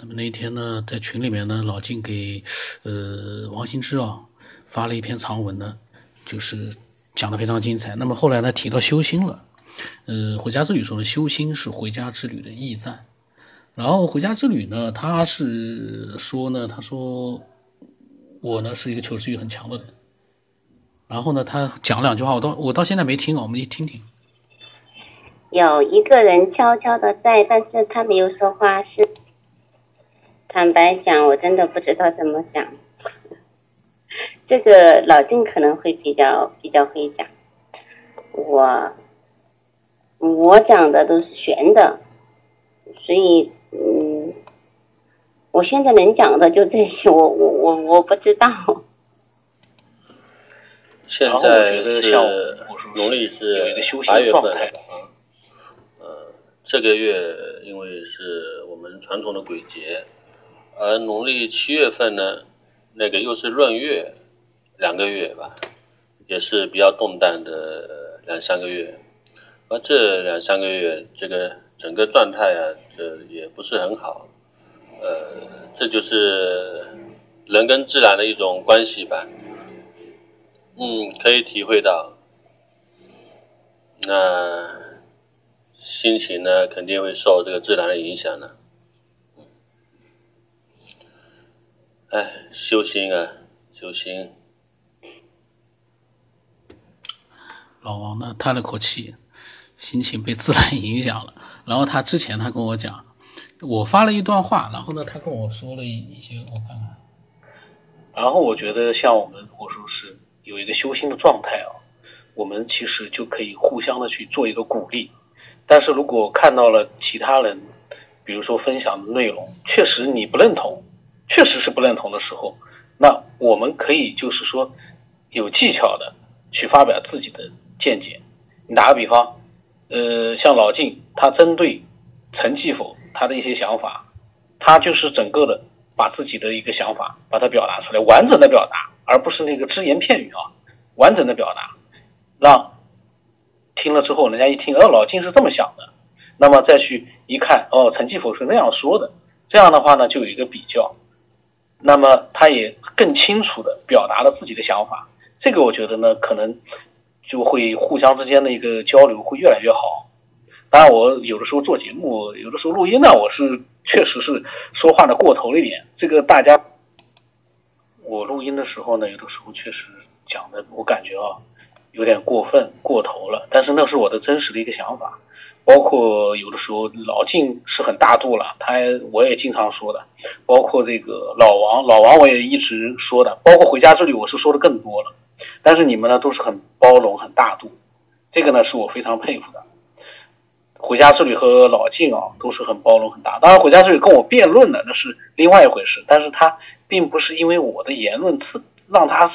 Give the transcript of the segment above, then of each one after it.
那么那一天呢，在群里面呢，老金给呃王新之啊发了一篇长文呢，就是讲的非常精彩。那么后来呢，提到修心了，呃，回家之旅说呢，修心是回家之旅的驿站。然后回家之旅呢，他是说呢，他说我呢是一个求知欲很强的人。然后呢，他讲两句话，我到我到现在没听啊，我们一听听。有一个人悄悄的在，但是他没有说话。是坦白讲，我真的不知道怎么讲。这个老郑可能会比较比较会讲，我我讲的都是玄的，所以嗯，我现在能讲的就这些，我我我我不知道。现在是农历是八月份啊。这个月因为是我们传统的鬼节，而农历七月份呢，那个又是闰月，两个月吧，也是比较动荡的两三个月。而这两三个月，这个整个状态啊，这也不是很好。呃，这就是人跟自然的一种关系吧。嗯，可以体会到。那。心情呢，肯定会受这个自然的影响的。哎，修心啊，修心。老王呢，叹了口气，心情被自然影响了。然后他之前他跟我讲，我发了一段话，然后呢，他跟我说了一一些，我看看。然后我觉得，像我们如果说是有一个修心的状态啊，我们其实就可以互相的去做一个鼓励。但是如果看到了其他人，比如说分享的内容，确实你不认同，不认同的时候，那我们可以就是说有技巧的去发表自己的见解。你打个比方，呃，像老晋，他针对陈继否他的一些想法，他就是整个的把自己的一个想法把它表达出来，完整的表达，而不是那个只言片语啊，完整的表达，让。听了之后，人家一听，哦，老晋是这么想的，那么再去一看，哦，陈继否是那样说的，这样的话呢，就有一个比较，那么他也更清楚的表达了自己的想法，这个我觉得呢，可能就会互相之间的一个交流会越来越好。当然，我有的时候做节目，有的时候录音呢，我是确实是说话的过头了一点，这个大家，我录音的时候呢，有的时候确实讲的，我感觉啊。有点过分过头了，但是那是我的真实的一个想法。包括有的时候老晋是很大度了，他我也经常说的。包括这个老王，老王我也一直说的。包括回家之旅，我是说的更多了。但是你们呢都是很包容、很大度，这个呢是我非常佩服的。回家之旅和老晋啊都是很包容、很大。当然回家之旅跟我辩论的那是另外一回事，但是他并不是因为我的言论特让他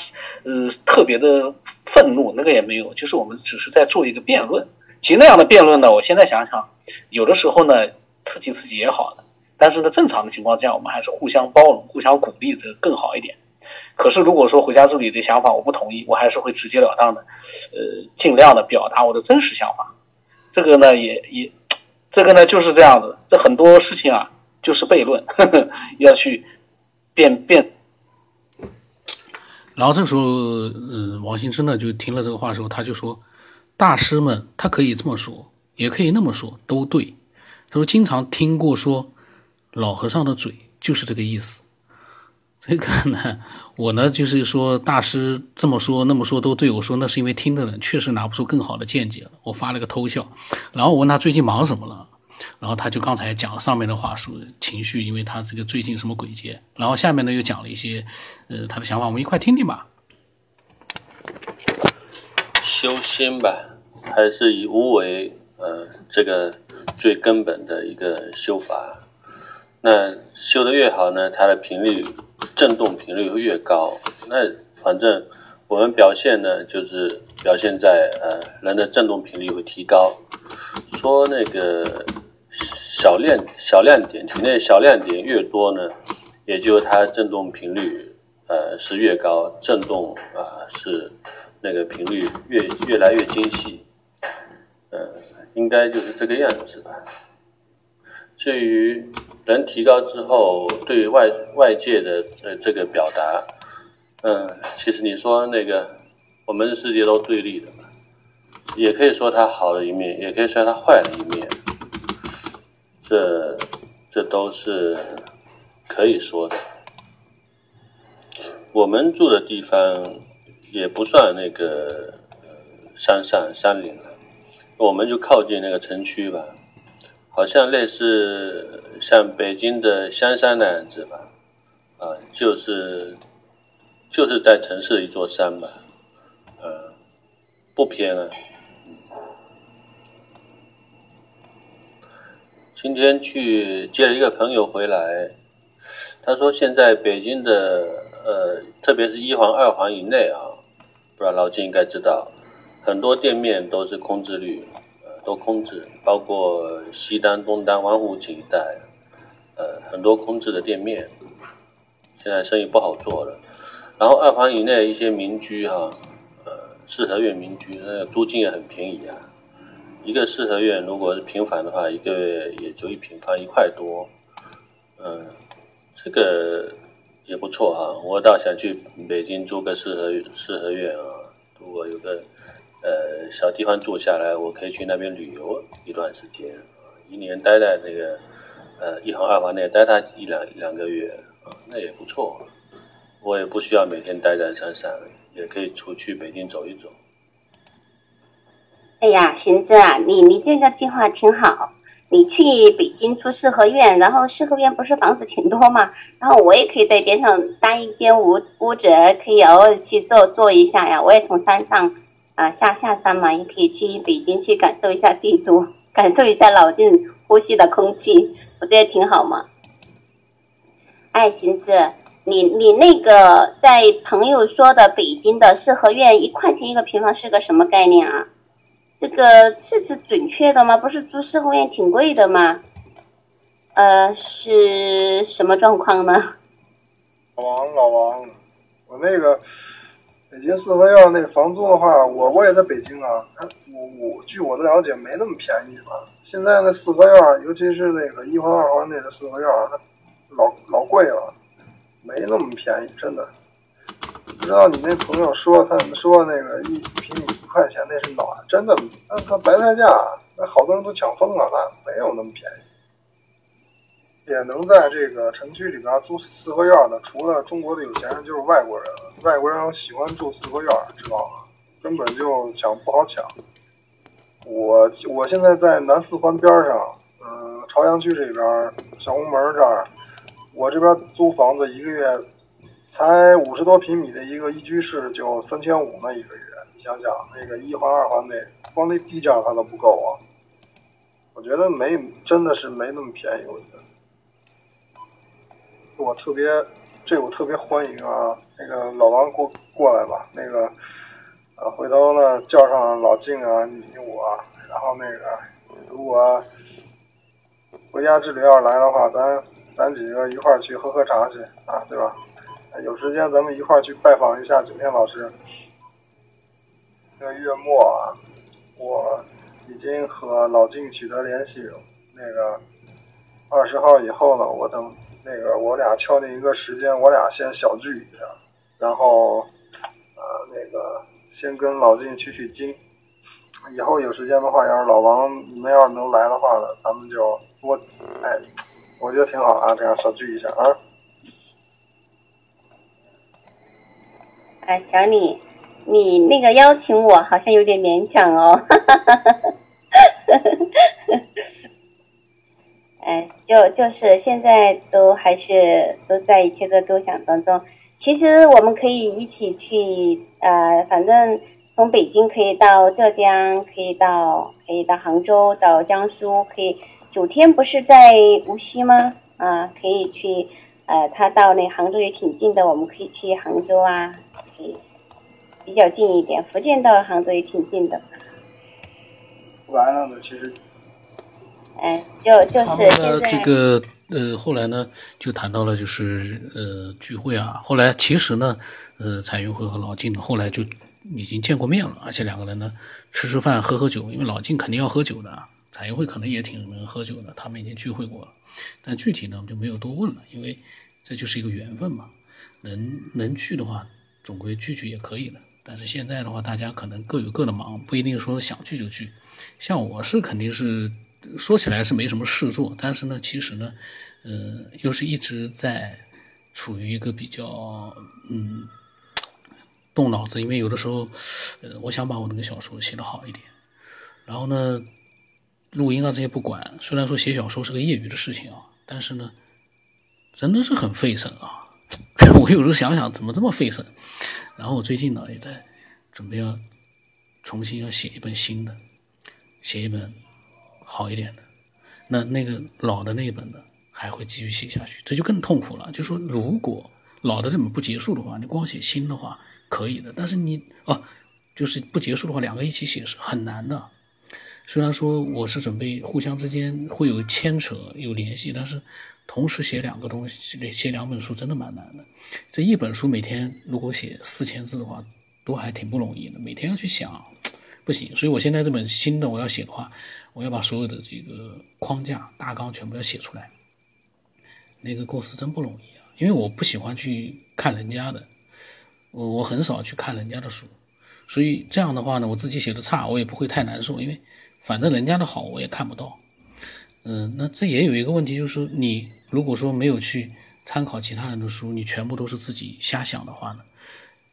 呃特别的。愤怒那个也没有，就是我们只是在做一个辩论。其实那样的辩论呢，我现在想想，有的时候呢，刺激刺激也好的。但是呢，正常的情况下，我们还是互相包容、互相鼓励，这更好一点。可是如果说回家助理的想法我不同意，我还是会直截了当的，呃，尽量的表达我的真实想法。这个呢，也也，这个呢就是这样子。这很多事情啊，就是悖论，呵 呵要去辩辩。然后这时候，嗯，王新之呢就听了这个话的时候，他就说：“大师们，他可以这么说，也可以那么说，都对。”他说：“经常听过说，老和尚的嘴就是这个意思。”这个呢，我呢就是说，大师这么说那么说都对。我说那是因为听的人确实拿不出更好的见解。我发了个偷笑，然后我问他最近忙什么了。然后他就刚才讲了上面的话，说情绪，因为他这个最近什么鬼节。然后下面呢又讲了一些，呃，他的想法，我们一块听听吧。修心吧，还是以无为，呃，这个最根本的一个修法。那修的越好呢，它的频率振动频率会越高。那反正我们表现呢，就是表现在呃人的振动频率会提高。说那个。小亮小亮点，体内小亮点越多呢，也就它振动频率呃是越高，振动啊是那个频率越越来越精细，呃，应该就是这个样子吧。至于人提高之后，对外外界的呃这个表达，嗯，其实你说那个我们的世界都对立的嘛，也可以说它好的一面，也可以说它坏的一面，这这都是可以说的。我们住的地方也不算那个山上山林了，我们就靠近那个城区吧，好像类似像北京的香山那样子吧，啊，就是就是在城市一座山吧，呃，不偏啊。今天去接了一个朋友回来，他说现在北京的。呃，特别是一环、二环以内啊，不知道老金应该知道，很多店面都是空置率，呃，都空置，包括西单、东单、王府井一带，呃，很多空置的店面，现在生意不好做了。然后二环以内一些民居哈，呃，四合院民居，那个租金也很便宜啊，一个四合院如果是平房的话，一个月也就一平方一块多，嗯，这个。也不错哈，我倒想去北京租个四合四合院啊，如果有个呃小地方住下来，我可以去那边旅游一段时间，一年待在那个呃一环二环内待他一两两个月啊，那也不错。我也不需要每天待在山上，也可以出去北京走一走。哎呀，寻思啊，你你这个计划挺好。你去北京住四合院，然后四合院不是房子挺多嘛？然后我也可以在边上搭一间屋屋子，可以偶尔去坐坐一下呀。我也从山上啊下下山嘛，也可以去北京去感受一下帝都，感受一下老晋呼吸的空气，不觉得挺好吗？哎，寻思，你你那个在朋友说的北京的四合院一块钱一个平方是个什么概念啊？这个是是准确的吗？不是住四合院挺贵的吗？呃，是什么状况呢？老王，老王，我那个北京四合院那个房租的话，我我也在北京啊。我我据我的了解，没那么便宜吧？现在那四合院，尤其是那个一环二环内的四合院，老老贵了，没那么便宜，真的。不知道你那朋友说他们说那个一平米一块钱那是哪？真的？那他白菜价，那好多人都抢疯了，那没有那么便宜。也能在这个城区里边租四合院的，除了中国的有钱人，就是外国人。外国人喜欢住四合院，知道吗？根本就抢不好抢。我我现在在南四环边上，嗯，朝阳区这边小红门这儿，我这边租房子一个月。才五十多平米的一个一居室就三千五呢一个月，你想想那个一环二环内，光那地价它都不够啊！我觉得没，真的是没那么便宜。我觉得，我特别，这我特别欢迎啊！那个老王过过来吧，那个，呃，回头呢叫上老静啊，你我，然后那个，如果回家之旅要来的话，咱咱几个一块儿去喝喝茶去啊，对吧？有时间咱们一块儿去拜访一下九天老师。这个月末啊，我已经和老静取得联系，那个二十号以后呢，我等那个我俩敲定一个时间，我俩先小聚一下，然后呃那个先跟老金取取经。以后有时间的话，要是老王你们要是能来的话呢，咱们就多哎，我觉得挺好啊，这样小聚一下啊。哎，小李，你那个邀请我好像有点勉强哦。哈哈哈哈哎，就就是现在都还是都在一切的构想当中。其实我们可以一起去，呃，反正从北京可以到浙江，可以到可以到杭州，到江苏，可以九天不是在无锡吗？啊，可以去，呃，他到那杭州也挺近的，我们可以去杭州啊。比较近一点，福建到杭州也挺近的。完了呢，其实，哎，就就是这个呃，后来呢，就谈到了就是呃聚会啊。后来其实呢，呃，彩云会和老静后来就已经见过面了，而且两个人呢吃吃饭、喝喝酒。因为老静肯定要喝酒的，彩云会可能也挺能喝酒的，他们已经聚会过了。但具体呢，我们就没有多问了，因为这就是一个缘分嘛。能能去的话，总归聚聚也可以的。但是现在的话，大家可能各有各的忙，不一定说想去就去。像我是肯定是说起来是没什么事做，但是呢，其实呢，呃，又是一直在处于一个比较嗯动脑子，因为有的时候，呃，我想把我那个小说写得好一点，然后呢，录音啊这些不管。虽然说写小说是个业余的事情啊，但是呢，真的是很费神啊。我有时候想想，怎么这么费神？然后我最近呢也在准备要重新要写一本新的，写一本好一点的。那那个老的那本呢，还会继续写下去，这就更痛苦了。就说如果老的那本不结束的话，你光写新的话可以的，但是你哦，就是不结束的话，两个一起写是很难的。虽然说我是准备互相之间会有牵扯有联系，但是同时写两个东西，写两本书真的蛮难的。这一本书每天如果写四千字的话，都还挺不容易的。每天要去想，不行。所以我现在这本新的我要写的话，我要把所有的这个框架大纲全部要写出来。那个构思真不容易啊，因为我不喜欢去看人家的，我我很少去看人家的书，所以这样的话呢，我自己写的差，我也不会太难受，因为反正人家的好我也看不到。嗯，那这也有一个问题，就是说你如果说没有去。参考其他人的书，你全部都是自己瞎想的话呢，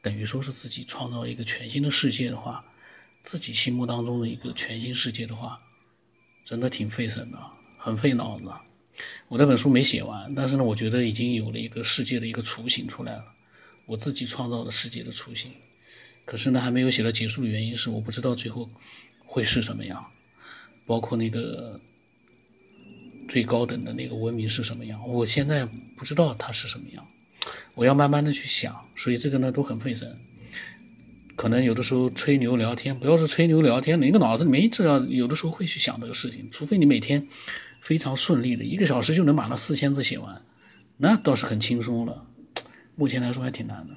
等于说是自己创造一个全新的世界的话，自己心目当中的一个全新世界的话，真的挺费神的，很费脑子。我那本书没写完，但是呢，我觉得已经有了一个世界的一个雏形出来了，我自己创造的世界的雏形。可是呢，还没有写到结束的原因是，我不知道最后会是什么样，包括那个。最高等的那个文明是什么样？我现在不知道它是什么样，我要慢慢的去想，所以这个呢都很费神。可能有的时候吹牛聊天，不要说吹牛聊天，哪个脑子里面只要有的时候会去想这个事情，除非你每天非常顺利的一个小时就能把那四千字写完，那倒是很轻松了。目前来说还挺难的。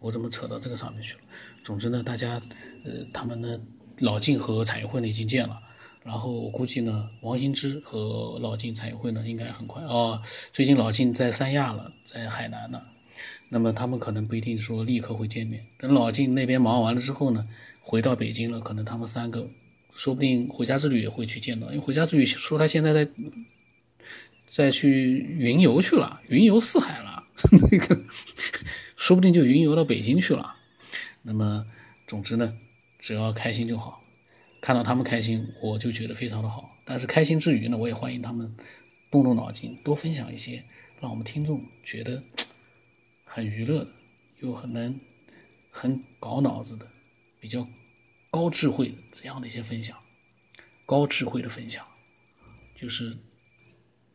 我怎么扯到这个上面去了？总之呢，大家呃，他们呢，老晋和产业会呢已经见了。然后我估计呢，王新之和老晋产业会呢，应该很快哦。最近老晋在三亚了，在海南呢，那么他们可能不一定说立刻会见面。等老晋那边忙完了之后呢，回到北京了，可能他们三个说不定回家之旅也会去见到，因为回家之旅说他现在在在去云游去了，云游四海了，那个说不定就云游到北京去了。那么总之呢，只要开心就好。看到他们开心，我就觉得非常的好。但是开心之余呢，我也欢迎他们动动脑筋，多分享一些让我们听众觉得很娱乐的，又很能很搞脑子的，比较高智慧的这样的一些分享。高智慧的分享，就是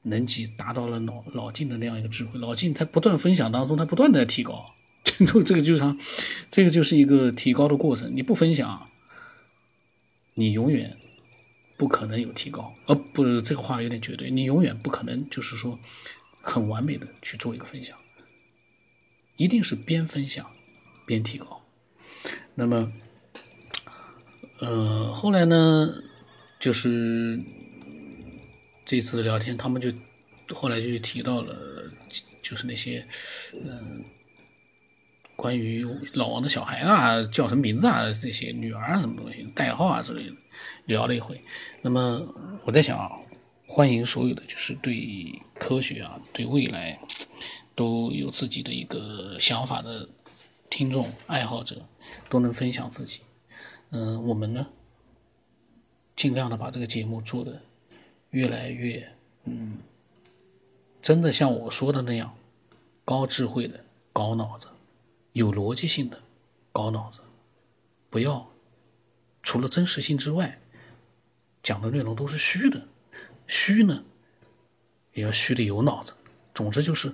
能及达到了老老晋的那样一个智慧。老晋他不断分享当中，他不断的提高，这个就是他，这个就是一个提高的过程。你不分享。你永远不可能有提高，呃，不，这个话有点绝对。你永远不可能就是说很完美的去做一个分享，一定是边分享边提高。那么，呃，后来呢，就是这次的聊天，他们就后来就提到了，就是那些，嗯。关于老王的小孩啊，叫什么名字啊？这些女儿什么东西，代号啊之类的，聊了一回。那么我在想啊，欢迎所有的就是对科学啊、对未来都有自己的一个想法的听众爱好者，都能分享自己。嗯，我们呢，尽量的把这个节目做的越来越，嗯，真的像我说的那样，高智慧的，高脑子。有逻辑性的，高脑子，不要除了真实性之外，讲的内容都是虚的，虚呢也要虚的有脑子。总之就是，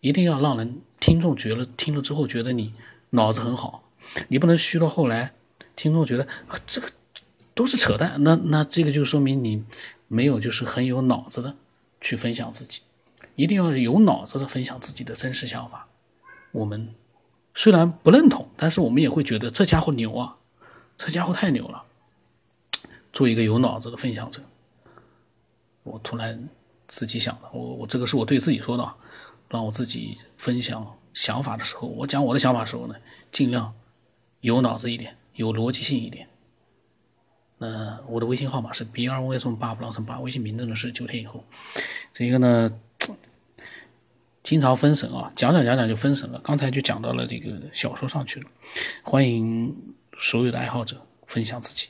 一定要让人听众觉得听了之后觉得你脑子很好，你不能虚到后来，听众觉得这个都是扯淡，那那这个就说明你没有就是很有脑子的去分享自己，一定要有脑子的分享自己的真实想法，我们。虽然不认同，但是我们也会觉得这家伙牛啊，这家伙太牛了。做一个有脑子的分享者，我突然自己想的。我我这个是我对自己说的，让我自己分享想法的时候，我讲我的想法的时候呢，尽量有脑子一点，有逻辑性一点。那我的微信号码是 b 二 v 送八不浪乘八，微信名字呢是九天以后。这一个呢，经常分神啊，讲讲讲讲就分神了。刚才就讲到了这个小说上去了。欢迎所有的爱好者分享自己。